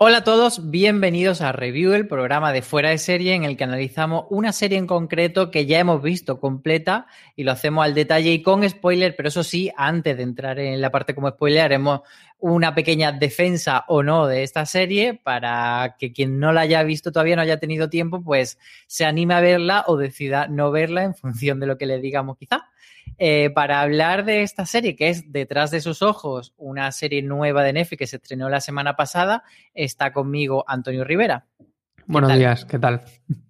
Hola a todos, bienvenidos a Review, el programa de fuera de serie en el que analizamos una serie en concreto que ya hemos visto completa y lo hacemos al detalle y con spoiler, pero eso sí, antes de entrar en la parte como spoiler, haremos una pequeña defensa o no de esta serie para que quien no la haya visto todavía no haya tenido tiempo, pues se anime a verla o decida no verla en función de lo que le digamos quizá. Eh, para hablar de esta serie, que es Detrás de sus ojos, una serie nueva de Netflix que se estrenó la semana pasada, está conmigo Antonio Rivera. Buenos días, ¿qué tal?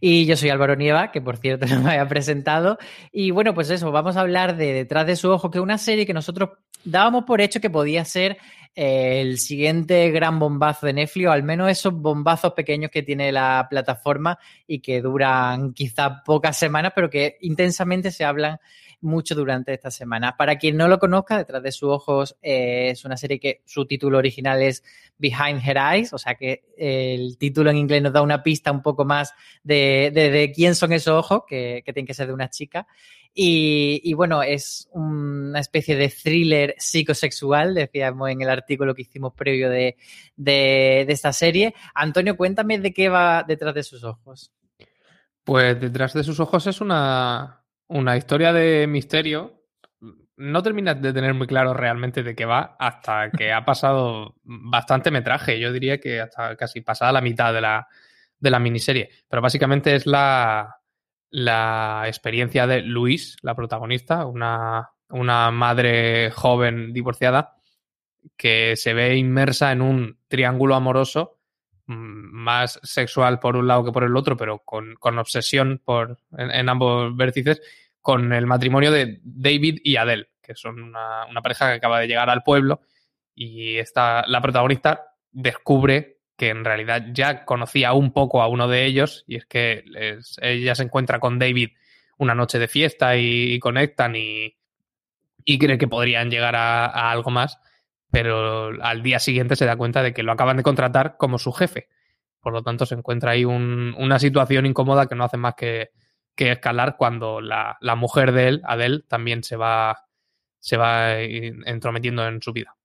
Y yo soy Álvaro Nieva, que por cierto no me había presentado. Y bueno, pues eso, vamos a hablar de Detrás de su ojo, que es una serie que nosotros dábamos por hecho que podía ser el siguiente gran bombazo de Netflix, o al menos esos bombazos pequeños que tiene la plataforma y que duran quizá pocas semanas, pero que intensamente se hablan mucho durante esta semana. Para quien no lo conozca, Detrás de sus ojos eh, es una serie que su título original es Behind Her Eyes, o sea que el título en inglés nos da una pista un poco más de, quién son esos ojos, que, que tienen que ser de una chica. Y, bueno, es una especie de thriller psicosexual, decíamos en el artículo que hicimos previo de, de, esta serie. Antonio, cuéntame de qué va detrás de sus ojos. Pues detrás de sus ojos es una, una historia de misterio. No terminas de tener muy claro realmente de qué va hasta que ha pasado bastante metraje. Yo diría que hasta casi pasada la mitad de la, de la miniserie. Pero básicamente es la, la experiencia de Luis, la protagonista, una, una madre joven divorciada que se ve inmersa en un triángulo amoroso mm, más sexual por un lado que por el otro, pero con, obsesión por, en, ambos vértices, con el matrimonio de David y Adele, que son una, una pareja que acaba de llegar al pueblo y esta, la protagonista descubre que en realidad ya conocía un poco a uno de ellos y es que ella se encuentra con David una noche de fiesta y, conectan y, cree que podrían llegar a, algo más, pero al día siguiente se da cuenta de que lo acaban de contratar como su jefe. Por lo tanto, se encuentra ahí una situación incómoda que no hace más que, escalar cuando la, la, mujer de él, Adele, también se va, se va entrometiendo en su vida.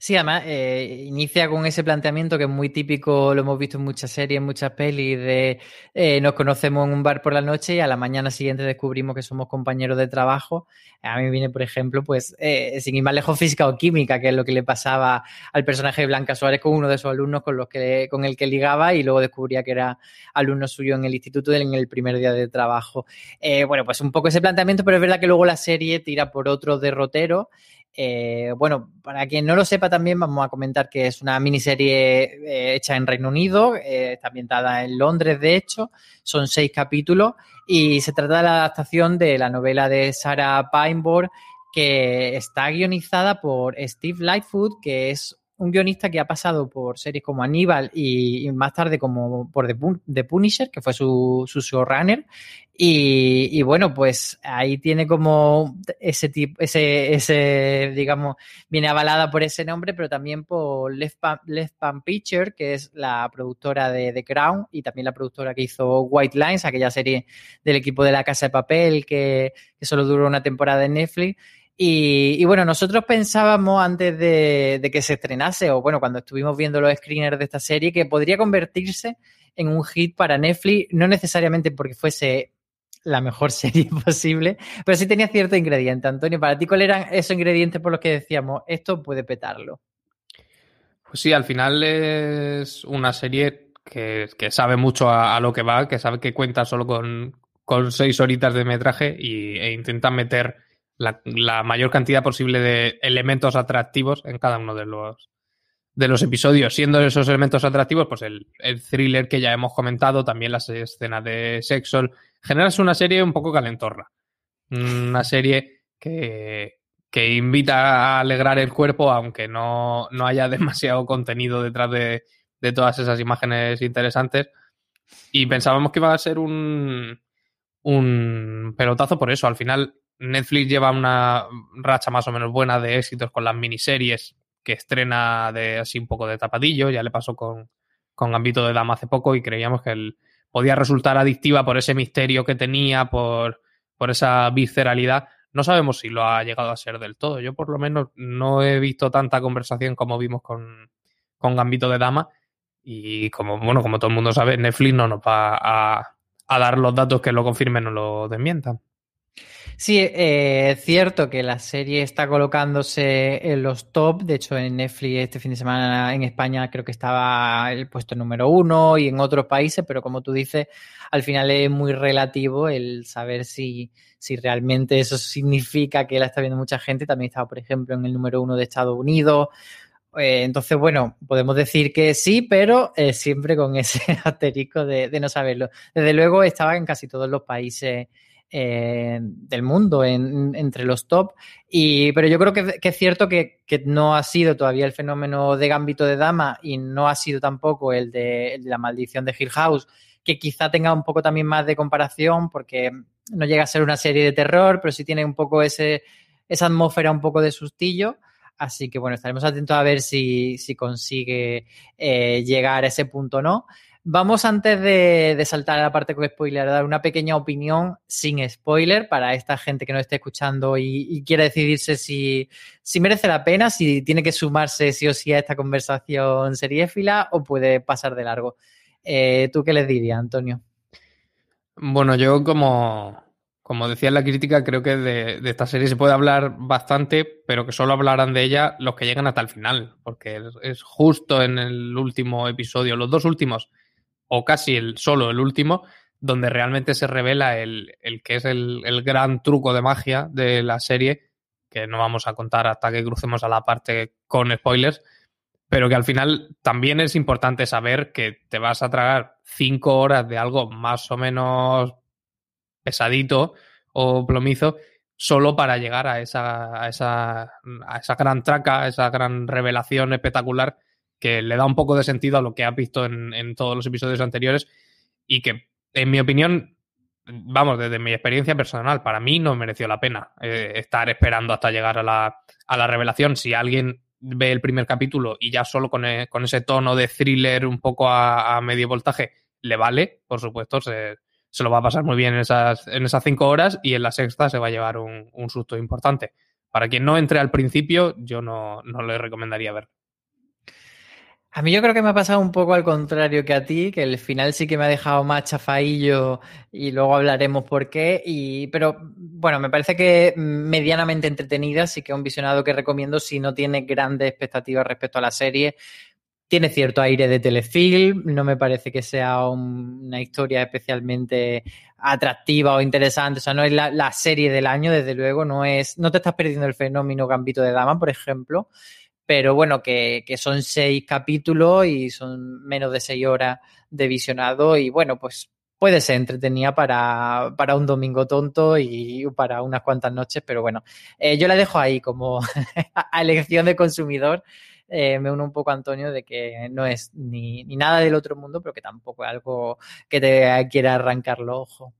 Sí, además eh, inicia con ese planteamiento que es muy típico, lo hemos visto en muchas series, en muchas pelis, de eh, nos conocemos en un bar por la noche y a la mañana siguiente descubrimos que somos compañeros de trabajo. A mí viene, por ejemplo, pues, eh, sin ir más lejos, física o química, que es lo que le pasaba al personaje de Blanca Suárez con uno de sus alumnos con, los que, con el que ligaba y luego descubría que era alumno suyo en el instituto en el primer día de trabajo. bueno, pues un poco ese planteamiento, pero es verdad que luego la serie tira por otro derrotero. Eh, bueno, para quien no lo sepa también vamos a comentar que es una miniserie eh, hecha en Reino Unido, eh, está ambientada en Londres de hecho, son seis capítulos y se trata de la adaptación de la novela de Sarah Pineboard que está guionizada por Steve Lightfoot, que es un guionista que ha pasado por series como Aníbal y, más tarde como por The, Punisher, que fue su, su showrunner. Y, bueno, pues ahí tiene como ese tipo, ese, ese, digamos, viene avalada por ese nombre, pero también por Left Pan, Left que es la productora de The Crown y también la productora que hizo White Lines, aquella serie del equipo de la Casa de Papel que, que solo duró una temporada en Netflix. Y, bueno, nosotros pensábamos antes de, que se estrenase, o bueno, cuando estuvimos viendo los screeners de esta serie, que podría convertirse en un hit para Netflix, no necesariamente porque fuese la mejor serie posible, pero sí tenía cierto ingrediente. Antonio, para ti, ¿cuáles eran esos ingredientes por los que decíamos, esto puede petarlo? Pues sí, al final es una serie que, sabe mucho a, lo que va, que sabe que cuenta solo con, seis horitas de metraje y, e intenta meter la, mayor cantidad posible de elementos atractivos en cada uno de los, de los episodios, siendo esos elementos atractivos, pues el, el thriller que ya hemos comentado, también las escenas de sexo, generas una serie un poco calentorra. Una serie que, que invita a alegrar el cuerpo, aunque no, haya demasiado contenido detrás de, todas esas imágenes interesantes. Y pensábamos que iba a ser un, un pelotazo por eso. Al final, Netflix lleva una racha más o menos buena de éxitos con las miniseries que estrena de así un poco de tapadillo. Ya le pasó con, con Gambito de Dama hace poco y creíamos que el, podía resultar adictiva por ese misterio que tenía, por, por esa visceralidad. No sabemos si lo ha llegado a ser del todo. Yo por lo menos no he visto tanta conversación como vimos con, con Gambito de Dama. Y como, bueno, como todo el mundo sabe, Netflix no nos va a, a dar los datos que lo confirmen o lo desmientan. Sí, eh, es cierto que la serie está colocándose en los top. De hecho, en Netflix este fin de semana en España creo que estaba el puesto número uno y en otros países, pero como tú dices, al final es muy relativo el saber si, si realmente eso significa que la está viendo mucha gente. También estaba, por ejemplo, en el número uno de Estados Unidos. Eh, entonces, bueno, podemos decir que sí, pero eh, siempre con ese asterisco de, de no saberlo. Desde luego estaba en casi todos los países del mundo entre los top. Y, pero yo creo que, es cierto que, no ha sido todavía el fenómeno de Gambito de Dama y no ha sido tampoco el de, la maldición de Hill House, que quizá tenga un poco también más de comparación porque no llega a ser una serie de terror, pero sí tiene un poco ese, esa atmósfera un poco de sustillo. Así que bueno, estaremos atentos a ver si, consigue eh, llegar a ese punto o no. Vamos antes de, saltar a la parte con spoiler, a dar una pequeña opinión sin spoiler para esta gente que nos esté escuchando y, quiere decidirse si, merece la pena, si tiene que sumarse sí o sí a esta conversación seriéfila o puede pasar de largo. Eh, ¿Tú qué les dirías, Antonio? Bueno, yo como, como decía en la crítica, creo que de, esta serie se puede hablar bastante, pero que solo hablarán de ella los que llegan hasta el final, porque es justo en el último episodio, los dos últimos o casi el solo el último, donde realmente se revela el, que es el, gran truco de magia de la serie, que no vamos a contar hasta que crucemos a la parte con spoilers, pero que al final también es importante saber que te vas a tragar cinco horas de algo más o menos pesadito o plomizo solo para llegar a esa, a esa, a esa gran traca, a esa gran revelación espectacular que le da un poco de sentido a lo que ha visto en, todos los episodios anteriores y que, en mi opinión, vamos, desde mi experiencia personal, para mí no mereció la pena eh, estar esperando hasta llegar a la, a la, revelación. Si alguien ve el primer capítulo y ya solo con, e, ese tono de thriller un poco a, medio voltaje le vale, por supuesto, se, lo va a pasar muy bien en esas, en esas cinco horas y en la sexta se va a llevar un, un susto importante. Para quien no entre al principio, yo no, no le recomendaría verlo. A mí yo creo que me ha pasado un poco al contrario que a ti, que el final sí que me ha dejado más chafaillo y luego hablaremos por qué. Y, pero bueno, me parece que medianamente entretenida, sí que es un visionado que recomiendo si no tiene grandes expectativas respecto a la serie. Tiene cierto aire de telefilm, no me parece que sea una historia especialmente atractiva o interesante. O sea, no es la, serie del año, desde luego, no es. No te estás perdiendo el fenómeno Gambito de Dama, por ejemplo pero bueno, que, son seis capítulos y son menos de seis horas de visionado y bueno, pues puede ser entretenida para, para un domingo tonto y para unas cuantas noches, pero bueno, eh, yo la dejo ahí como a elección de consumidor. Eh, me uno un poco a Antonio de que no es ni, ni, nada del otro mundo, pero que tampoco es algo que te quiera arrancar los ojos.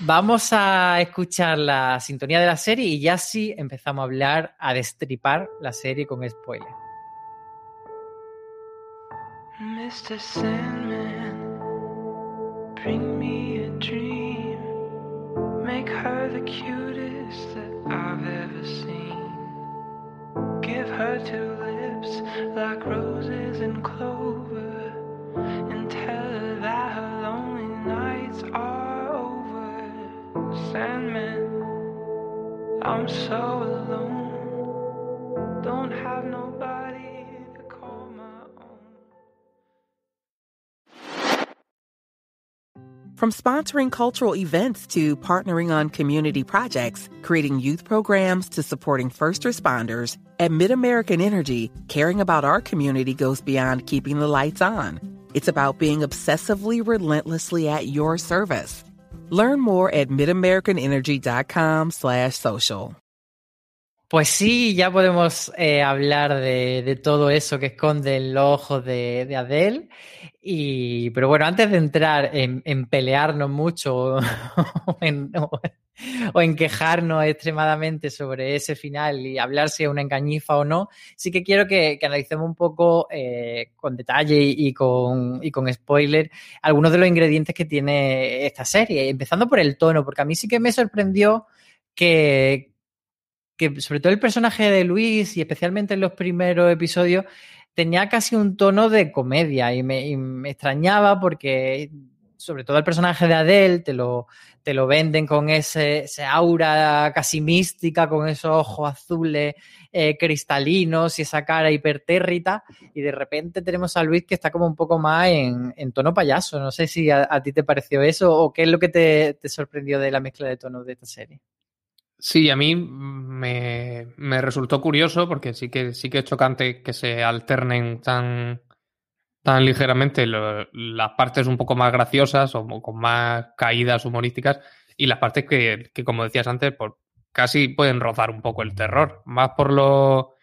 Vamos a escuchar la sintonía de la serie y ya sí empezamos a hablar, a destripar la serie con spoiler. Mr. Sandman, bring me a dream. Make her the cutest that I've ever seen. her two lips like roses and clover and tell her Sandman, I'm so alone, don't have nobody to call my own. From sponsoring cultural events to partnering on community projects, creating youth programs to supporting first responders, at MidAmerican Energy, caring about our community goes beyond keeping the lights on. It's about being obsessively relentlessly at your service. Learn more at midamericanenergy.com slash social. Pues sí, ya podemos eh, hablar de, todo eso que esconden los ojos de, de Adele. Y, pero bueno, antes de entrar en, en pelearnos mucho o, en, en, quejarnos extremadamente sobre ese final y hablar si es una engañifa o no, sí que quiero que, analicemos un poco eh, con detalle y, y, con, y con spoiler algunos de los ingredientes que tiene esta serie, empezando por el tono, porque a mí sí que me sorprendió que, que sobre todo el personaje de Luis y especialmente en los primeros episodios tenía casi un tono de comedia y me, extrañaba porque sobre todo el personaje de Adele te lo, te lo venden con ese, aura casi mística, con esos ojos azules eh, cristalinos y esa cara hipertérrita y de repente tenemos a Luis que está como un poco más en, tono payaso. No sé si a, a, ti te pareció eso o qué es lo que te, te sorprendió de la mezcla de tonos de esta serie. Sí, a mí me, me, resultó curioso porque sí que sí que es chocante que se alternen tan, tan ligeramente las partes un poco más graciosas o con más caídas humorísticas y las partes que, que como decías antes, por, casi pueden rozar un poco el terror, más por lo,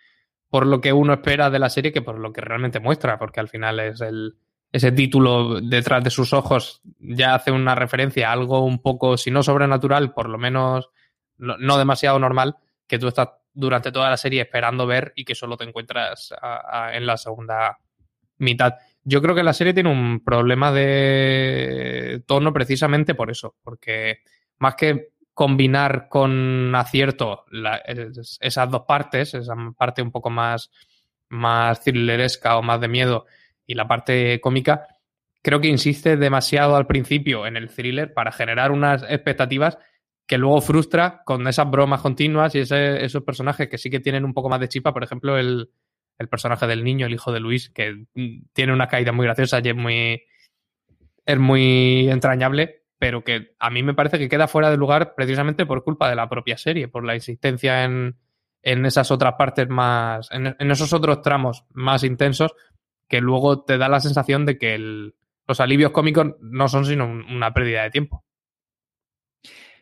por lo que uno espera de la serie que por lo que realmente muestra, porque al final es el, ese título detrás de sus ojos ya hace una referencia a algo un poco, si no sobrenatural, por lo menos no demasiado normal que tú estás durante toda la serie esperando ver y que solo te encuentras en la segunda mitad. Yo creo que la serie tiene un problema de tono precisamente por eso, porque más que combinar con acierto esas dos partes, esa parte un poco más, más thrilleresca o más de miedo y la parte cómica, creo que insiste demasiado al principio en el thriller para generar unas expectativas que luego frustra con esas bromas continuas y ese, esos personajes que sí que tienen un poco más de chipa. Por ejemplo, el, el, personaje del niño, el hijo de Luis, que tiene una caída muy graciosa y es muy, es muy entrañable, pero que a mí me parece que queda fuera de lugar precisamente por culpa de la propia serie, por la insistencia en, en esas otras partes más, en, en, esos otros tramos más intensos, que luego te da la sensación de que el, los alivios cómicos no son sino una pérdida de tiempo.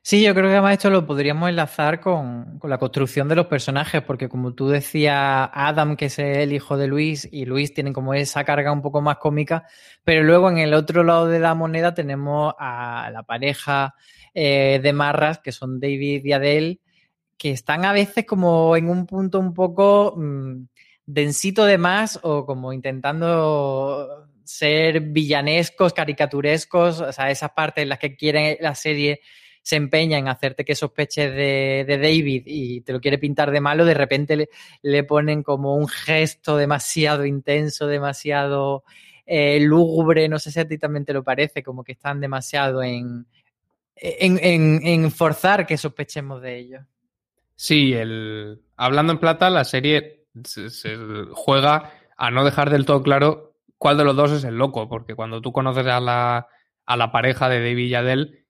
Sí, yo creo que además esto lo podríamos enlazar con, con, la construcción de los personajes, porque como tú decías, Adam, que es el hijo de Luis, y Luis tienen como esa carga un poco más cómica, pero luego en el otro lado de la moneda tenemos a la pareja eh, de marras, que son David y Adele, que están a veces como en un punto un poco mmm, densito de más o como intentando ser villanescos, caricaturescos, o sea, esas partes en las que quieren la serie se empeña en hacerte que sospeches de, David y te lo quiere pintar de malo, de repente le, le ponen como un gesto demasiado intenso, demasiado eh, lúgubre, no sé si a ti también te lo parece, como que están demasiado en, en, en, forzar que sospechemos de ellos. Sí, el... hablando en plata, la serie se, se juega a no dejar del todo claro cuál de los dos es el loco, porque cuando tú conoces a la, a la pareja de David y Adele,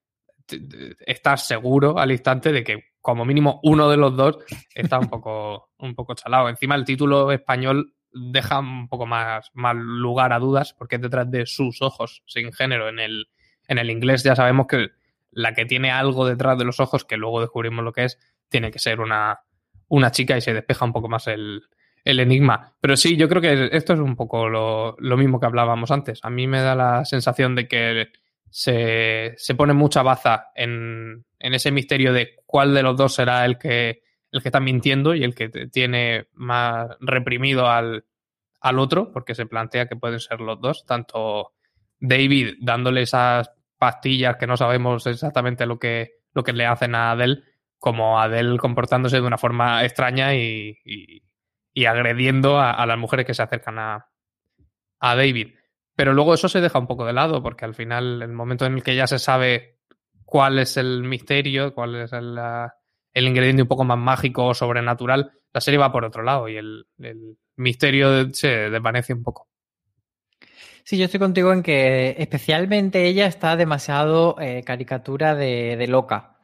estás seguro al instante de que como mínimo uno de los dos está un poco, un poco chalado. Encima el título español deja un poco más, más lugar a dudas porque es detrás de sus ojos, sin género. En el, en el inglés ya sabemos que la que tiene algo detrás de los ojos, que luego descubrimos lo que es, tiene que ser una, una chica y se despeja un poco más el, el enigma. Pero sí, yo creo que esto es un poco lo, lo mismo que hablábamos antes. A mí me da la sensación de que se, se pone mucha baza en, en, ese misterio de cuál de los dos será el que, el que está mintiendo y el que tiene más reprimido al, al otro, porque se plantea que pueden ser los dos, tanto David dándole esas pastillas que no sabemos exactamente lo que, lo que le hacen a Adele, como Adele comportándose de una forma extraña y, y, agrediendo a, a las mujeres que se acercan a, a David. Pero luego eso se deja un poco de lado, porque al final, el momento en el que ya se sabe cuál es el misterio, cuál es el, el ingrediente un poco más mágico o sobrenatural, la serie va por otro lado y el, el misterio se desvanece un poco. Sí, yo estoy contigo en que especialmente ella está demasiado eh, caricatura de, de loca.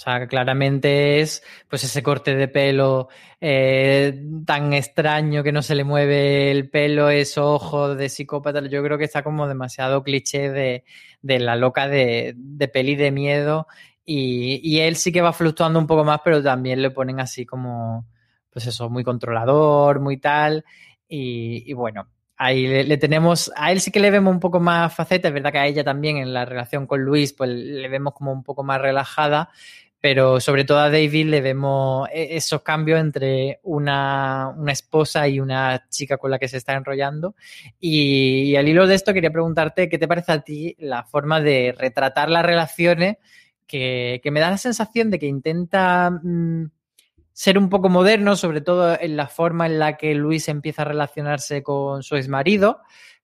O sea, claramente es pues ese corte de pelo eh, tan extraño que no se le mueve el pelo, esos ojos de psicópata. Yo creo que está como demasiado cliché de, de la loca de, de peli de miedo. Y, y él sí que va fluctuando un poco más, pero también le ponen así como, pues eso, muy controlador, muy tal. Y, y bueno, ahí le, le tenemos, a él sí que le vemos un poco más faceta, es verdad que a ella también en la relación con Luis, pues le vemos como un poco más relajada, pero sobre todo a David le vemos e- esos cambios entre una, una esposa y una chica con la que se está enrollando. Y, al hilo de esto quería preguntarte qué te parece a ti la forma de retratar las relaciones que, que me da la sensación de que intenta mm, ser un poco moderno, sobre todo en la forma en la que Luis empieza a relacionarse con su exmarido,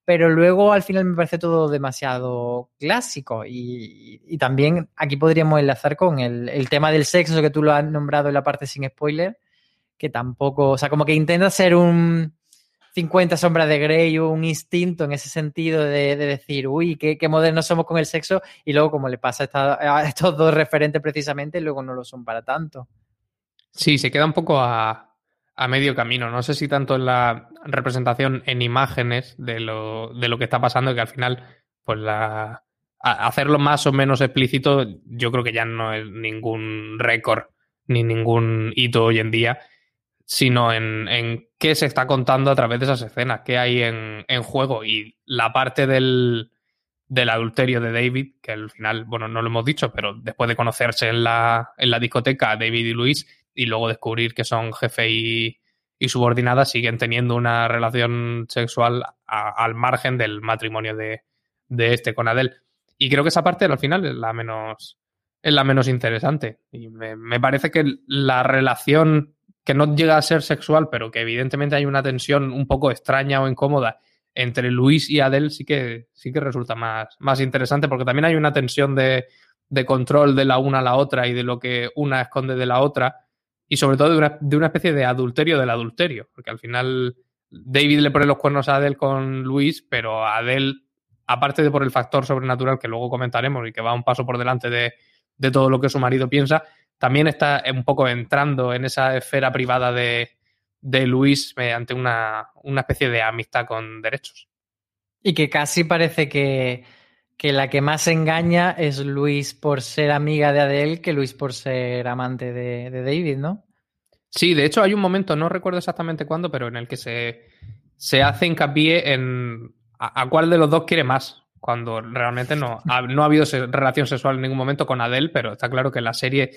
pero luego al final me parece todo demasiado clásico. Y, y también aquí podríamos enlazar con el, el tema del sexo que tú lo has nombrado en la parte sin spoiler, que tampoco, o sea, como que intenta ser un 50 sombras de Grey un instinto en ese sentido de, de decir, uy, qué, qué modernos somos con el sexo, y luego como le pasa a, esta- a estos dos referentes precisamente, luego no lo son para tanto. Sí, se queda un poco a, a medio camino. No sé si tanto en la representación en imágenes de lo, de lo que está pasando, que al final, pues la, hacerlo más o menos explícito, yo creo que ya no es ningún récord ni ningún hito hoy en día, sino en, en qué se está contando a través de esas escenas, qué hay en, en juego. Y la parte del, del adulterio de David, que al final, bueno, no lo hemos dicho, pero después de conocerse en la, en la discoteca, David y Luis, y luego descubrir que son jefe y, y subordinada, siguen teniendo una relación sexual a- al margen del matrimonio de, de este con Adele. Y creo que esa parte al final es la menos, es la menos interesante. Y me, me parece que la relación que no llega a ser sexual, pero que evidentemente hay una tensión un poco extraña o incómoda entre Luis y Adele, sí que, sí que resulta más, más interesante, porque también hay una tensión de, de control de la una a la otra y de lo que una esconde de la otra, y sobre todo de una, de una especie de adulterio del adulterio, porque al final David le pone los cuernos a Adele con Luis, pero Adele, aparte de por el factor sobrenatural que luego comentaremos y que va un paso por delante de, de todo lo que su marido piensa, también está un poco entrando en esa esfera privada de, de Luis mediante una, una especie de amistad con derechos. Y que casi parece que, que la que más engaña es Luis por ser amiga de Adele que Luis por ser amante de, David, ¿no? Sí, de hecho hay un momento, no recuerdo exactamente cuándo, pero en el que se, se hace hincapié en a, cuál de los dos quiere más, cuando realmente no ha, no ha habido relación sexual en ningún momento con Adele, pero está claro que la serie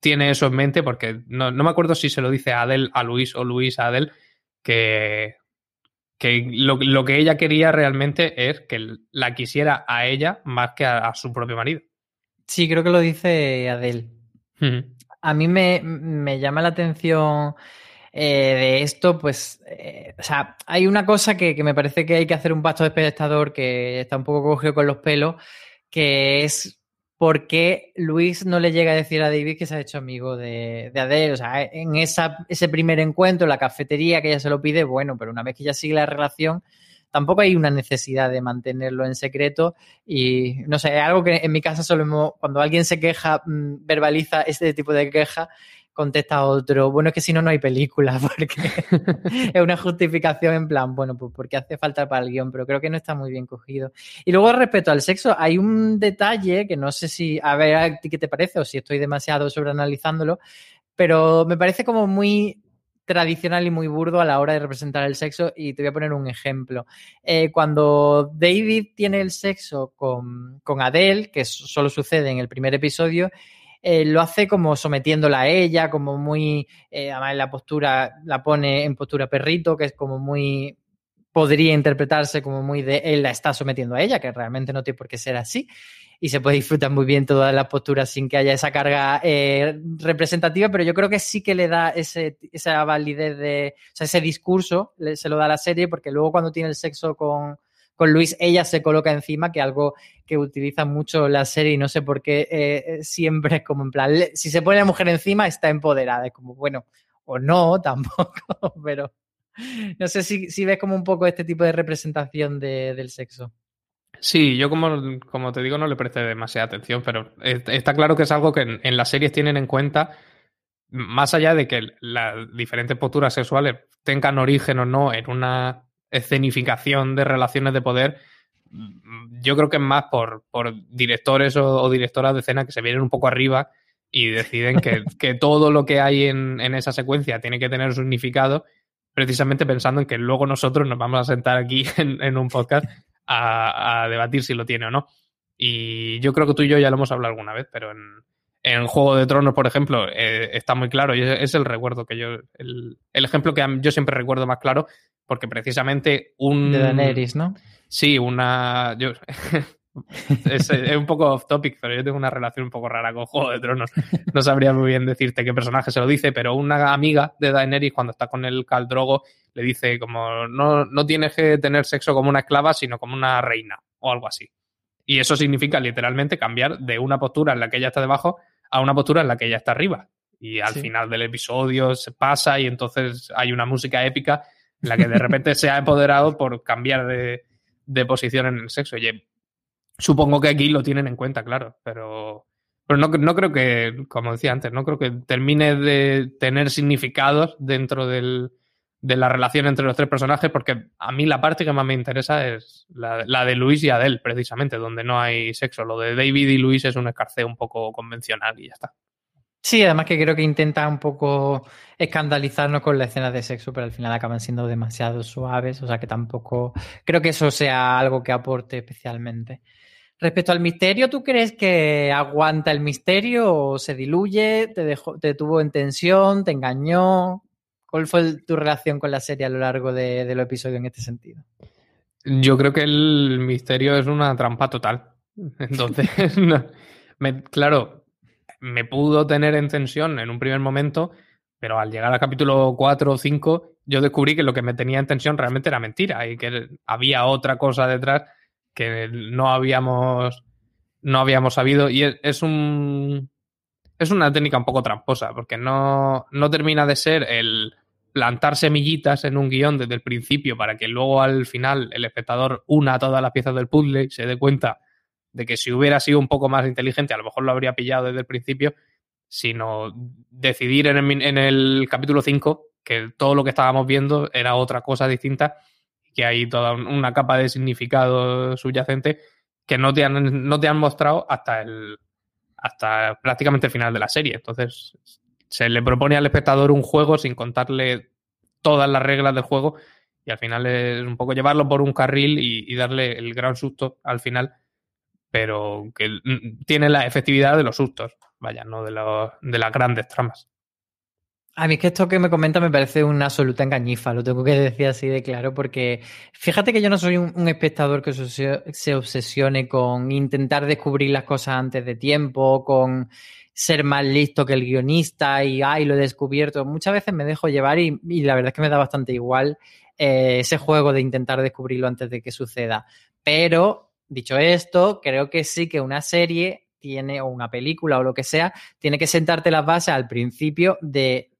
tiene eso en mente porque no, no me acuerdo si se lo dice Adele a Luis o Luis a Adele, que, que lo, lo que ella quería realmente es que la quisiera a ella más que a, a su propio marido. Sí, creo que lo dice Adele. A mí me, me llama la atención eh, de esto, pues, eh, o sea, hay una cosa que, que me parece que hay que hacer un pacto de espectador que está un poco cogido con los pelos, que es por qué Luis no le llega a decir a David que se ha hecho amigo de, de Adele. O sea, en esa, ese primer encuentro, en la cafetería, que ella se lo pide, bueno, pero una vez que ya sigue la relación, tampoco hay una necesidad de mantenerlo en secreto y no sé, es algo que en mi casa solemos, cuando alguien se queja, mm, verbaliza este tipo de queja, contesta otro, bueno, es que si no, no hay película, porque es una justificación en plan, bueno, pues porque hace falta para el guion, pero creo que no está muy bien cogido. Y luego respecto al sexo, hay un detalle que no sé si, a ver, a ti qué te parece o si estoy demasiado sobreanalizándolo, pero me parece como muy tradicional y muy burdo a la hora de representar el sexo y te voy a poner un ejemplo. Eh, cuando David tiene el sexo con, con Adele, que solo sucede en el primer episodio, eh, lo hace como sometiéndola a ella, como muy, eh, además la postura la pone en postura perrito, que es como muy, podría interpretarse como muy de él la está sometiendo a ella, que realmente no tiene por qué ser así. y se puede disfrutar muy bien todas las posturas sin que haya esa carga eh, representativa, pero yo creo que sí que le da ese, esa validez de, o sea, ese discurso se lo da la serie, porque luego cuando tiene el sexo con, con Luis, ella se coloca encima, que algo que utiliza mucho la serie y no sé por qué eh, siempre es como en plan, si se pone la mujer encima está empoderada, es como, bueno, o no, tampoco, pero no sé si, si ves como un poco este tipo de representación de- del sexo. Sí, yo como, como te digo no le presté demasiada atención, pero est- está claro que es algo que en, en las series tienen en cuenta, más allá de que las diferentes posturas sexuales tengan origen o no en una escenificación de relaciones de poder, yo creo que es más por, por directores o, o directoras de escena que se vienen un poco arriba y deciden que, que todo lo que hay en, en esa secuencia tiene que tener un significado, precisamente pensando en que luego nosotros nos vamos a sentar aquí en, en un podcast a, a debatir si lo tiene o no. Y yo creo que tú y yo ya lo hemos hablado alguna vez, pero en, en Juego de Tronos, por ejemplo, eh, está muy claro y es, es el recuerdo que yo, el, el ejemplo que yo siempre recuerdo más claro, porque precisamente un... De Daenerys, ¿no? Sí, una. Yo, es, es un poco off topic, pero yo tengo una relación un poco rara con Juego de Tronos. No sabría muy bien decirte qué personaje se lo dice, pero una amiga de Daenerys, cuando está con el Khal Drogo, le dice como no, no tienes que tener sexo como una esclava, sino como una reina o algo así. Y eso significa literalmente cambiar de una postura en la que ella está debajo a una postura en la que ella está arriba. Y al Sí. final del episodio se pasa y entonces hay una música épica la que de repente se ha empoderado por cambiar de, de posición en el sexo. Y supongo que aquí lo tienen en cuenta, claro, pero, pero no, no creo que, como decía antes, no creo que termine de tener significados dentro del, de la relación entre los tres personajes, porque a mí la parte que más me interesa es la, la de Luis y Adele, precisamente, donde no hay sexo. Lo de David y Luis es un escarceo un poco convencional y ya está. Sí, además que creo que intenta un poco escandalizarnos con las escenas de sexo, pero al final acaban siendo demasiado suaves, o sea que tampoco creo que eso sea algo que aporte especialmente. Respecto al misterio, ¿tú crees que aguanta el misterio o se diluye? ¿Te, dejó, te tuvo en tensión? ¿Te engañó? ¿Cuál fue tu relación con la serie a lo largo de, de los episodios en este sentido? Yo creo que el misterio es una trampa total. Entonces, claro, me pudo tener en tensión en un primer momento, pero al llegar al capítulo 4 o 5, yo descubrí que lo que me tenía en tensión realmente era mentira y que había otra cosa detrás que no habíamos, no habíamos sabido. Y es, un. Es una técnica un poco tramposa, porque no, no termina de ser el plantar semillitas en un guion desde el principio para que luego al final el espectador una todas las piezas del puzzle y se dé cuenta de que si hubiera sido un poco más inteligente a lo mejor lo habría pillado desde el principio, sino decidir en el, en el capítulo 5 que todo lo que estábamos viendo era otra cosa distinta que hay toda un- una capa de significado subyacente que no te han, no te han mostrado hasta el hasta prácticamente el final de la serie. Entonces, se le propone al espectador un juego sin contarle todas las reglas del juego y al final es un poco llevarlo por un carril y darle el gran susto al final, pero que mm, tiene la efectividad de los sustos, vaya, no de, los- de las grandes tramas. A mí es que esto que me comenta me parece una absoluta engañifa, lo tengo que decir así de claro, porque fíjate que yo no soy un, espectador que se, se obsesione con intentar descubrir las cosas antes de tiempo, con ser más listo que el guionista y, ay, lo he descubierto. Muchas veces me dejo llevar y, y la verdad es que me da bastante igual eh, ese juego de intentar descubrirlo antes de que suceda. Pero, dicho esto, creo que sí que una serie tiene, o una película o lo que sea, tiene que sentarte las bases al principio de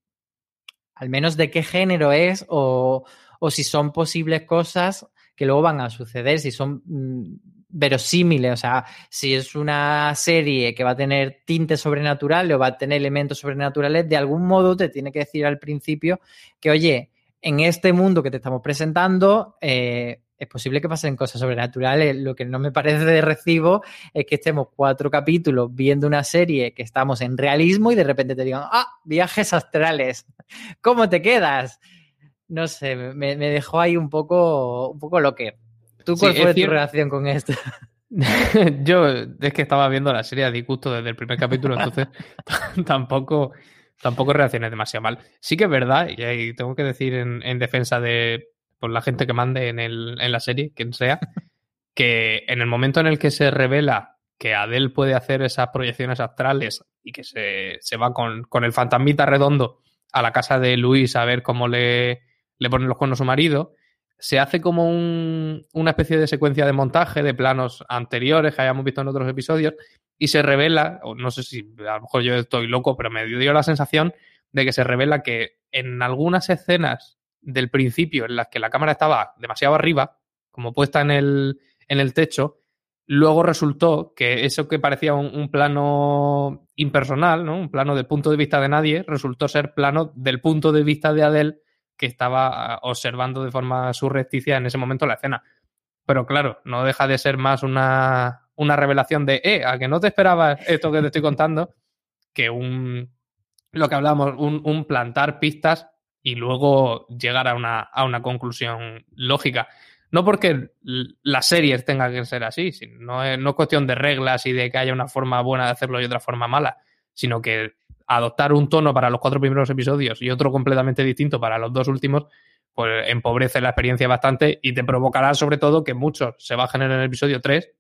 al menos de qué género es o, o si son posibles cosas que luego van a suceder, si son mm, verosímiles, o sea, si es una serie que va a tener tintes sobrenaturales o va a tener elementos sobrenaturales, de algún modo te tiene que decir al principio que, oye, en este mundo que te estamos presentando, eh, es posible que pasen cosas sobrenaturales. Lo que no me parece de recibo es que estemos cuatro capítulos viendo una serie que estamos en realismo y de repente te digan, ah, viajes astrales. ¿Cómo te quedas? No sé, me, me dejó ahí un poco, un poco loque. ¿Tú cuál Sí, fue tu cierto. relación con esto? Yo es que estaba viendo la serie a disgusto desde el primer capítulo, entonces tampoco, tampoco reaccioné demasiado mal. Sí que es verdad, y ahí tengo que decir en, en defensa de pues, la gente que mande en, el, en la serie, quien sea, que en el momento en el que se revela que Adele puede hacer esas proyecciones astrales y que se, se va con, con, el fantasmita redondo a la casa de Luis a ver cómo le, le ponen los cuernos a su marido, se hace como un, una especie de secuencia de montaje de planos anteriores que hayamos visto en otros episodios y se revela, o no sé si a lo mejor yo estoy loco, pero me dio la sensación de que se revela que en algunas escenas del principio en las que la cámara estaba demasiado arriba, como puesta en el, en el techo, luego resultó que eso que parecía un, plano impersonal, ¿no? un plano del punto de vista de nadie, resultó ser plano del punto de vista de Adele que estaba observando de forma surrecticia en ese momento la escena. Pero claro, no deja de ser más una, una revelación de, eh, a que no te esperabas esto que te estoy contando, que un, lo que hablamos, un, un plantar pistas y luego llegar a una, a una conclusión lógica. No porque las series tengan que ser así, no es, no es cuestión de reglas y de que haya una forma buena de hacerlo y otra forma mala, sino que adoptar un tono para los cuatro primeros episodios y otro completamente distinto para los dos últimos, pues empobrece la experiencia bastante y te provocará sobre todo que muchos se bajen en el episodio 3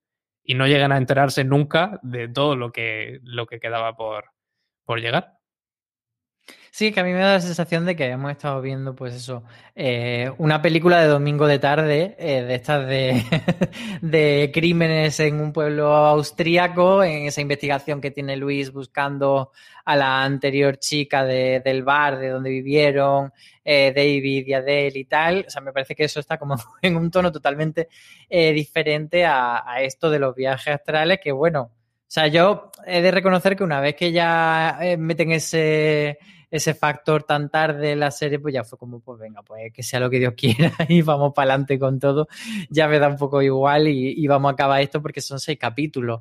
y no lleguen a enterarse nunca de todo lo que, lo que quedaba por, por llegar. Sí, que a mí me da la sensación de que hemos estado viendo, pues eso, eh, una película de domingo de tarde, eh, de estas de, crímenes en un pueblo austríaco, en esa investigación que tiene Luis buscando a la anterior chica de, del bar de donde vivieron, eh, David y Adele y tal. O sea, me parece que eso está como en un tono totalmente diferente a, a esto de los viajes astrales, que bueno, o sea, yo he de reconocer que una vez que ya meten ese ese factor tan tarde en la serie, pues ya fue como, pues venga, pues que sea lo que Dios quiera y vamos para adelante con todo. Ya me da un poco igual y, vamos a acabar esto porque son seis capítulos.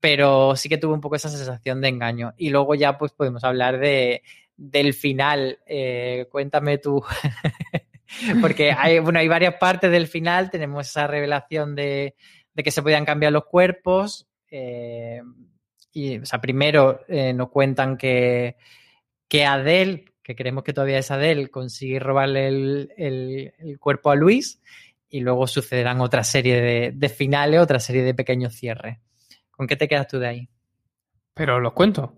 Pero sí que tuve un poco esa sensación de engaño. Y luego ya pues podemos hablar de, del final. Eh, cuéntame tú. porque hay, bueno, hay varias partes del final. Tenemos esa revelación de, de que se podían cambiar los cuerpos. Eh, y, o sea, primero eh, nos cuentan que, que Adele, que creemos que todavía es Adele, consigue robarle el, el, el cuerpo a Luis y luego sucederán otra serie de, de, finales, otra serie de pequeños cierres. ¿Con qué te quedas tú de ahí? Pero los cuento.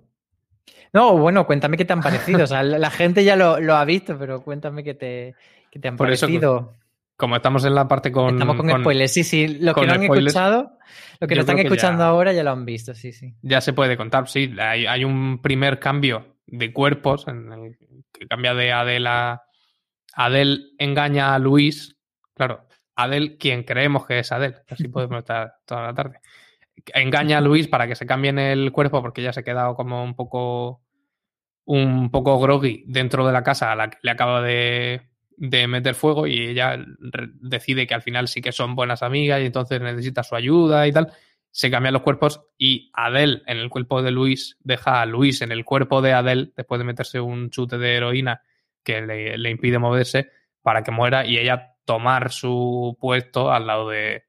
No, bueno, cuéntame qué te han parecido. O sea, la gente ya lo, lo ha visto, pero cuéntame qué te, qué te han Por parecido. Eso, como estamos en la parte con. Estamos con, con spoilers, sí, sí. Los que no han spoilers, escuchado, los que lo están escuchando ya, ahora ya lo han visto, sí, sí. Ya se puede contar, sí. Hay, hay un primer cambio de cuerpos en el que cambia de Adele a. Adele engaña a Luis. Claro, Adele, quien creemos que es Adele. Así podemos estar toda la tarde. Engaña a Luis para que se cambien el cuerpo porque ya se ha quedado como un poco. Un poco groggy dentro de la casa a la que le acaba de, de meter fuego y ella decide que al final sí que son buenas amigas y entonces necesita su ayuda y tal. Se cambian los cuerpos y Adele en el cuerpo de Luis deja a Luis en el cuerpo de Adele después de meterse un chute de heroína que le, impide moverse para que muera y ella tomar su puesto al lado de,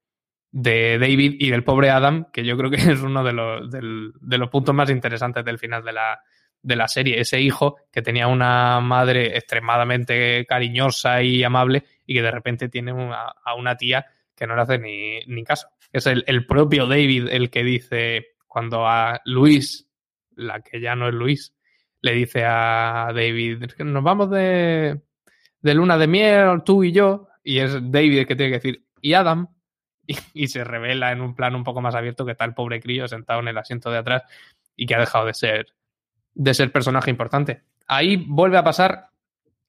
de David y del pobre Adam, que yo creo que es uno de los, de los puntos más interesantes del final de la, de la serie. Ese hijo que tenía una madre extremadamente cariñosa y amable y que de repente tiene a una tía que no le hace ni, ni caso. Es el, el, propio David el que dice cuando a Luis, la que ya no es Luis, le dice a David, nos vamos de, de luna de miel, tú y yo, y es David el que tiene que decir, y Adam, y, y se revela en un plano un poco más abierto que está el pobre crío sentado en el asiento de atrás y que ha dejado de ser de ser personaje importante. Ahí vuelve a pasar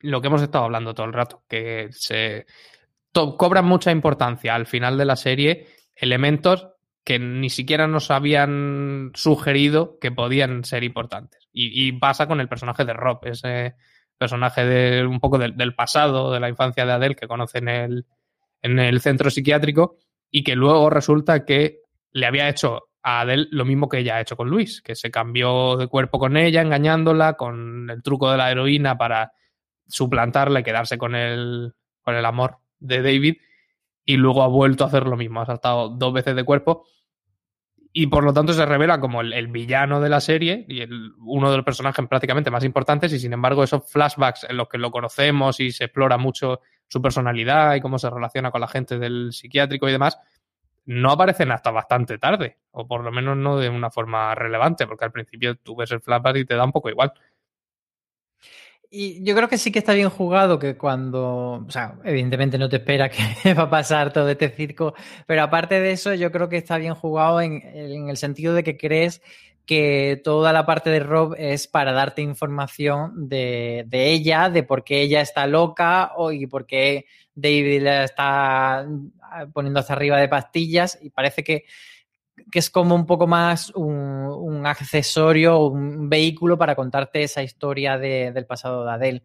lo que hemos estado hablando todo el rato, que se cobran mucha importancia al final de la serie elementos que ni siquiera nos habían sugerido que podían ser importantes. Y, pasa con el personaje de Rob, ese personaje de un poco del, del pasado, de la infancia de Adele, que conoce en el, en el centro psiquiátrico, y que luego resulta que le había hecho a Adele lo mismo que ella ha hecho con Luis, que se cambió de cuerpo con ella, engañándola con el truco de la heroína para suplantarla y quedarse con el, con el amor de David, y luego ha vuelto a hacer lo mismo, ha saltado dos veces de cuerpo, y por lo tanto se revela como el, el villano de la serie y el, uno de los personajes prácticamente más importantes, y sin embargo esos flashbacks en los que lo conocemos y se explora mucho su personalidad y cómo se relaciona con la gente del psiquiátrico y demás, no aparecen hasta bastante tarde, o por lo menos no de una forma relevante, porque al principio tú ves el flashback y te da un poco igual. Y yo creo que sí que está bien jugado que cuando, o sea, evidentemente no te espera que va a pasar todo este circo, pero aparte de eso, yo creo que está bien jugado en, en el sentido de que crees que toda la parte de Rob es para darte información de, de ella, de por qué ella está loca o, y por qué David la está poniendo hasta arriba de pastillas. Y parece que, que es como un poco más un, accesorio, un vehículo para contarte esa historia de, del pasado de Adele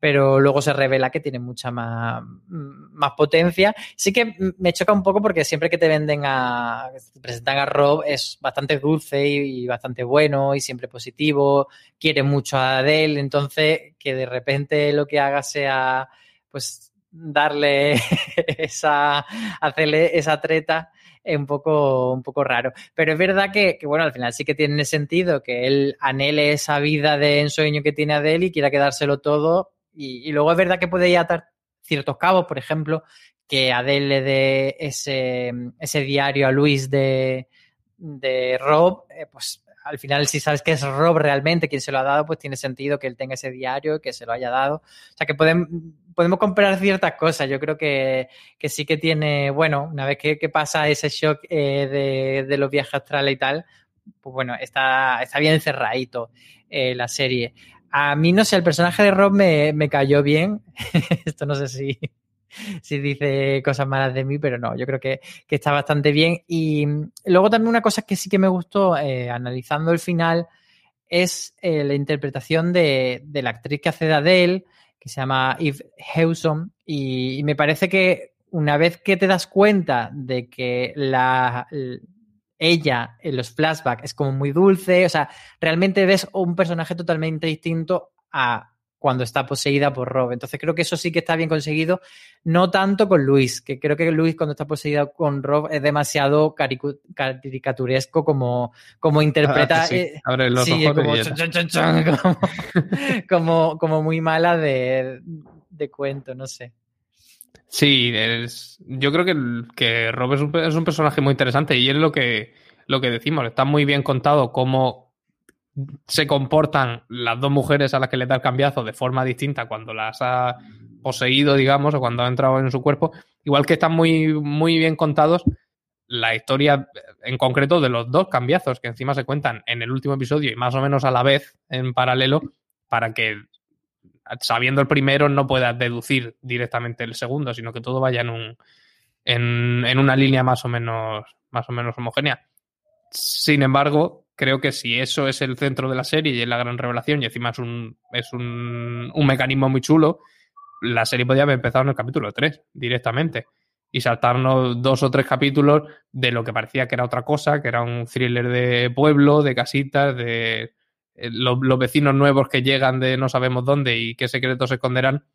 pero luego se revela que tiene mucha más, más, potencia. Sí que me choca un poco porque siempre que te venden a, te presentan a Rob es bastante dulce y, y, bastante bueno y siempre positivo, quiere mucho a Adele, entonces que de repente lo que haga sea pues darle esa, hacerle esa treta es un poco, un poco raro. Pero es verdad que, bueno, al final sí que tiene sentido que él anhele esa vida de ensueño que tiene Adele y quiera quedárselo todo y, y, luego es verdad que puede atar ciertos cabos, por ejemplo, que Adele le dé ese, ese diario a Luis de, de Rob, eh, pues al final si sabes que es Rob realmente quien se lo ha dado, pues tiene sentido que él tenga ese diario, que se lo haya dado. O sea que podemos, podemos comprar ciertas cosas. Yo creo que, que sí que tiene, bueno, una vez que, que pasa ese shock eh, de, de, los viajes astrales y tal, pues bueno, está, está bien cerradito eh, la serie. A mí, no sé, el personaje de Rob me, me cayó bien. Esto no sé si, si dice cosas malas de mí, pero no, yo creo que, que está bastante bien. Y luego también una cosa que sí que me gustó, eh, analizando el final, es eh, la interpretación de, de, la actriz que hace de Adele, que se llama Eve Hewson, y, y me parece que una vez que te das cuenta de que la, ella en los flashbacks es como muy dulce, o sea, realmente ves un personaje totalmente distinto a cuando está poseída por Rob. Entonces creo que eso sí que está bien conseguido, no tanto con Luis, que creo que Luis cuando está poseída con Rob es demasiado caricaturesco como, como interpreta. Sí. Abre los sí, ojos como, como, como, como, muy mala de, de cuento, no sé. Sí, es, yo creo que, que Rob es un, es un, personaje muy interesante y es lo que, lo que decimos. Está muy bien contado cómo se comportan las dos mujeres a las que le da el cambiazo de forma distinta cuando las ha poseído, digamos, o cuando ha entrado en su cuerpo. Igual que están muy, muy bien contados la historia en concreto de los dos cambiazos que encima se cuentan en el último episodio y más o menos a la vez en paralelo para que sabiendo el primero no puedas deducir directamente el segundo, sino que todo vaya en un en, en, una línea más o menos más o menos homogénea. Sin embargo, creo que si eso es el centro de la serie y es la gran revelación y encima es un es un, un mecanismo muy chulo, la serie podría haber empezado en el capítulo 3 directamente y saltarnos dos o tres capítulos de lo que parecía que era otra cosa, que era un thriller de pueblo, de casitas, de los, los, vecinos nuevos que llegan de no sabemos dónde y qué secretos se esconderán,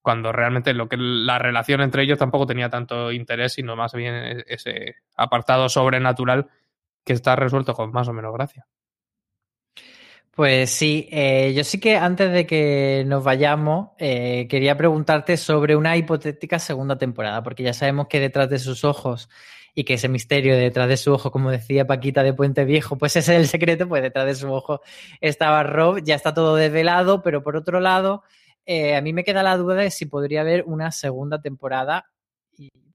cuando realmente lo que la relación entre ellos tampoco tenía tanto interés, sino más bien ese apartado sobrenatural que está resuelto con más o menos gracia. Pues sí, eh, yo sí que antes de que nos vayamos, eh, quería preguntarte sobre una hipotética segunda temporada, porque ya sabemos que detrás de sus ojos y que ese misterio detrás de su ojo, como decía Paquita de Puente Viejo, pues ese es el secreto, pues detrás de su ojo estaba Rob, ya está todo desvelado, pero por otro lado, eh, a mí me queda la duda de si podría haber una segunda temporada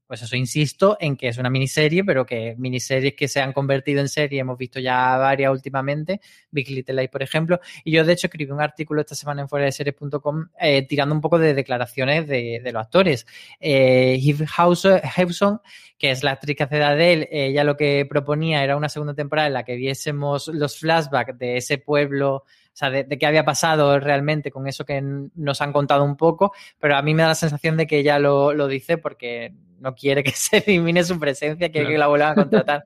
pues eso insisto en que es una miniserie, pero que miniseries que se han convertido en serie hemos visto ya varias últimamente, Big Little Lies, por ejemplo, y yo de hecho escribí un artículo esta semana en fuera de series.com eh, tirando un poco de declaraciones de, los actores. Eh, Eve Hewson, que es la actriz que hace de Adele, ella lo que proponía era una segunda temporada en la que viésemos los flashbacks de ese pueblo sea, de, de, qué había pasado realmente con eso que nos han contado un poco, pero a mí me da la sensación de que ella lo, lo dice porque no quiere que se elimine su presencia, quiere que la vuelvan a contratar.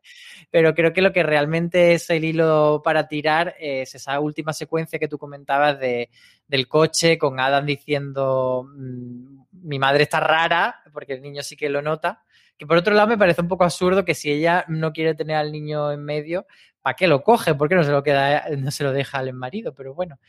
pero creo que lo que realmente es el hilo para tirar es esa última secuencia que tú comentabas de, del coche con Adam diciendo mmm, mi madre está rara, porque el niño sí que lo nota. Que por otro lado me parece un poco absurdo que si ella no quiere tener al niño en medio, ¿para qué lo coge? ¿Por qué no se lo queda, no se lo deja al marido? Pero bueno,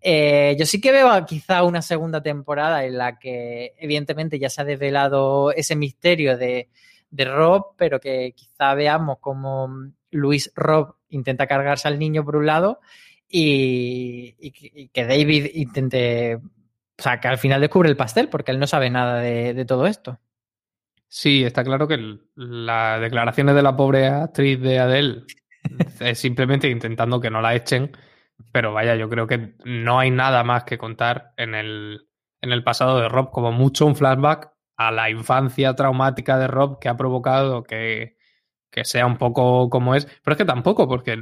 eh, yo sí que veo quizá una segunda temporada en la que evidentemente ya se ha desvelado ese misterio de, de Rob, pero que quizá veamos como Luis Rob intenta cargarse al niño por un lado y, que David intente, o sea, que al final descubre el pastel porque él no sabe nada de, de todo esto. Sí, está claro que las declaraciones de la pobre actriz de Adele es simplemente intentando que no la echen, pero vaya, yo creo que no hay nada más que contar en el, en el pasado de Rob, como mucho un flashback a la infancia traumática de Rob que ha provocado que, que sea un poco como es, pero es que tampoco, porque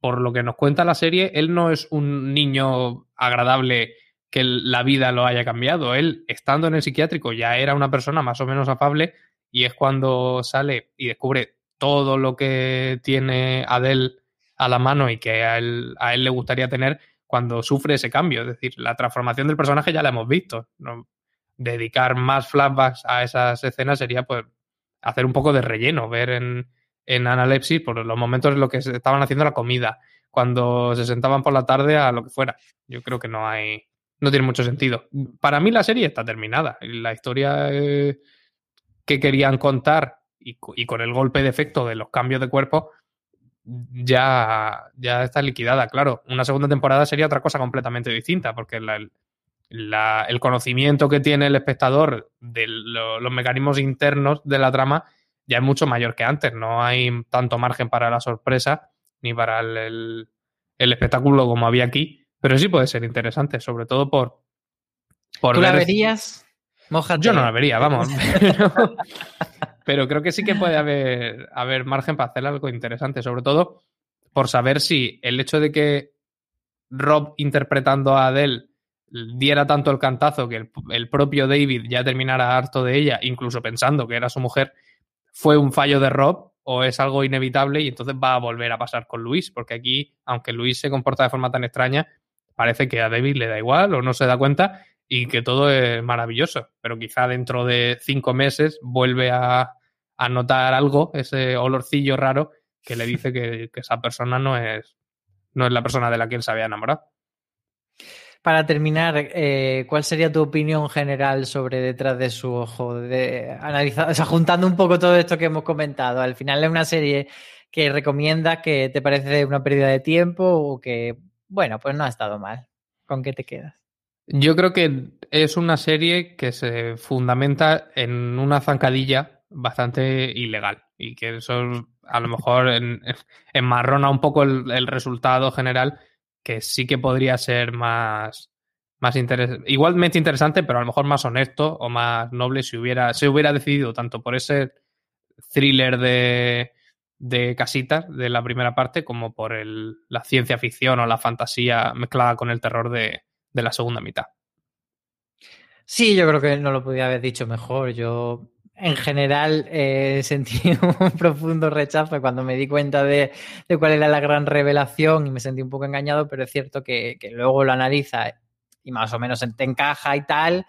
por lo que nos cuenta la serie, él no es un niño agradable que la vida lo haya cambiado. Él, estando en el psiquiátrico, ya era una persona más o menos afable y es cuando sale y descubre todo lo que tiene Adele a la mano y que a él, a él le gustaría tener cuando sufre ese cambio. Es decir, la transformación del personaje ya la hemos visto. Dedicar más flashbacks a esas escenas sería pues hacer un poco de relleno, ver en, en Analepsis por los momentos en los que se estaban haciendo la comida, cuando se sentaban por la tarde a lo que fuera. Yo creo que no hay, no tiene mucho sentido. Para mí la serie está terminada. La historia eh, que querían contar y, y, con el golpe de efecto de los cambios de cuerpo ya, ya está liquidada. Claro, una segunda temporada sería otra cosa completamente distinta, porque la, la, el conocimiento que tiene el espectador de lo, los mecanismos internos de la trama ya es mucho mayor que antes. No hay tanto margen para la sorpresa ni para el, el, el espectáculo como había aquí pero sí puede ser interesante, sobre todo por. por ¿Tú la verías? Mójate. Yo no la vería, vamos. Pero, pero, creo que sí que puede haber, haber margen para hacer algo interesante, sobre todo por saber si el hecho de que Rob interpretando a Adele diera tanto el cantazo que el, el, propio David ya terminara harto de ella, incluso pensando que era su mujer, fue un fallo de Rob o es algo inevitable y entonces va a volver a pasar con Luis, porque aquí, aunque Luis se comporta de forma tan extraña, parece que a David le da igual o no se da cuenta y que todo es maravilloso. Pero quizá dentro de cinco meses vuelve a, a notar algo, ese olorcillo raro que le dice que, esa persona no es, no es la persona de la que él se había enamorado. Para terminar, eh, ¿cuál sería tu opinión general sobre detrás de su ojo? De analizar, o sea, juntando un poco todo esto que hemos comentado. Al final es una serie que recomiendas que te parece una pérdida de tiempo o que bueno, pues no ha estado mal. ¿Con qué te quedas? Yo creo que es una serie que se fundamenta en una zancadilla bastante ilegal y que eso a lo mejor en, enmarrona un poco el, resultado general que sí que podría ser más, más interes igualmente interesante, pero a lo mejor más honesto o más noble si hubiera, se hubiera decidido tanto por ese thriller de, de casitas de la primera parte como por el, la ciencia ficción o la fantasía mezclada con el terror de, de la segunda mitad. Sí, yo creo que no lo podía haber dicho mejor. Yo en general eh, sentí un profundo rechazo cuando me di cuenta de, de, cuál era la gran revelación y me sentí un poco engañado, pero es cierto que, que luego lo analiza y más o menos te encaja y tal.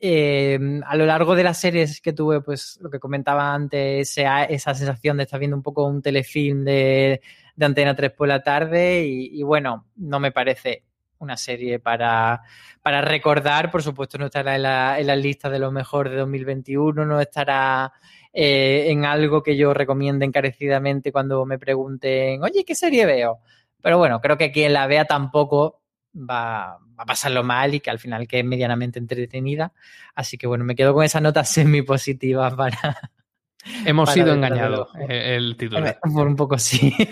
Eh, a lo largo de las series que tuve, pues lo que comentaba antes, esa, esa sensación de estar viendo un poco un telefilm de, de Antena 3 por la tarde y, y, bueno, no me parece una serie para, para recordar, por supuesto no estará en la, en la lista de lo mejor de 2021, no estará eh, en algo que yo recomiende encarecidamente cuando me pregunten, oye, ¿qué serie veo? Pero bueno, creo que quien la vea tampoco va, va, a pasarlo mal y que al final que es medianamente entretenida. Así que bueno, me quedo con esa nota semi positiva para. Hemos para sido engañados, el título. Por un poco sí.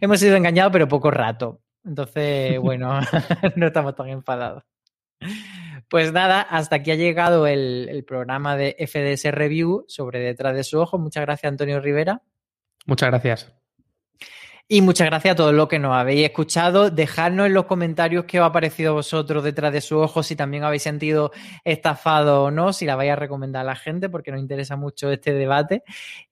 Hemos sido engañados, pero poco rato. Entonces, bueno, no estamos tan enfadados. Pues nada, hasta aquí ha llegado el, el, programa de FDS Review sobre Detrás de su Ojo. Muchas gracias, Antonio Rivera. Muchas gracias. Y muchas gracias a todos los que nos habéis escuchado. Dejadnos en los comentarios qué os ha parecido vosotros detrás de su ojo, si también habéis sentido estafado o no, si la vais a recomendar a la gente, porque nos interesa mucho este debate.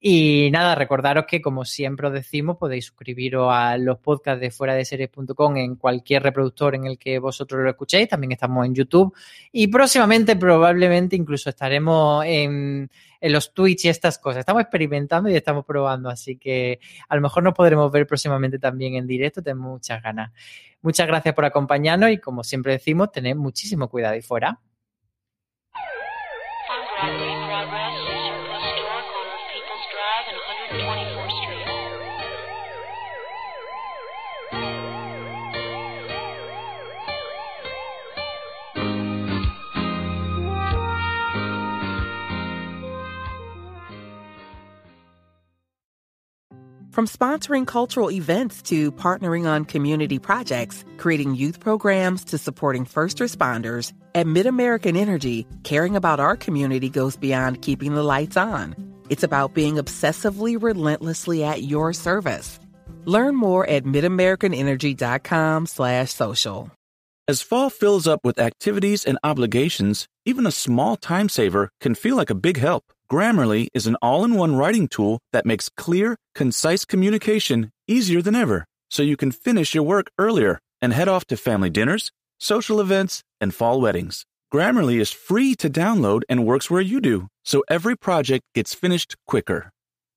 Y nada, recordaros que, como siempre os decimos, podéis suscribiros a los podcasts de fuera de series.com en cualquier reproductor en el que vosotros lo escuchéis. También estamos en YouTube. Y próximamente, probablemente, incluso estaremos en en los Twitch y estas cosas. Estamos experimentando y estamos probando, así que a lo mejor nos podremos ver próximamente también en directo. Tengo muchas ganas. Muchas gracias por acompañarnos y como siempre decimos, tened muchísimo cuidado ahí fuera. From sponsoring cultural events to partnering on community projects, creating youth programs to supporting first responders, at MidAmerican Energy, caring about our community goes beyond keeping the lights on. It's about being obsessively relentlessly at your service. Learn more at midamericanenergy.com slash social. As fall fills up with activities and obligations, even a small time saver can feel like a big help. Grammarly is an all in one writing tool that makes clear, concise communication easier than ever, so you can finish your work earlier and head off to family dinners, social events, and fall weddings. Grammarly is free to download and works where you do, so every project gets finished quicker.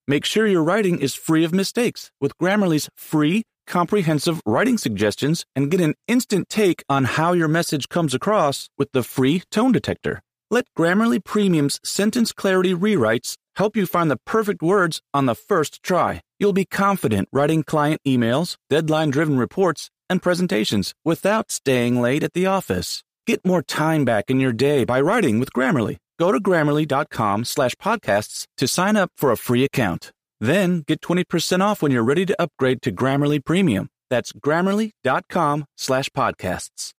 Make sure your writing is free of mistakes with Grammarly's free, comprehensive writing suggestions and get an instant take on how your message comes across with the free tone detector. Let Grammarly Premium's sentence clarity rewrites help you find the perfect words on the first try. You'll be confident writing client emails, deadline driven reports, and presentations without staying late at the office. Get more time back in your day by writing with Grammarly. Go to grammarly.com slash podcasts to sign up for a free account. Then get 20% off when you're ready to upgrade to Grammarly Premium. That's grammarly.com slash podcasts.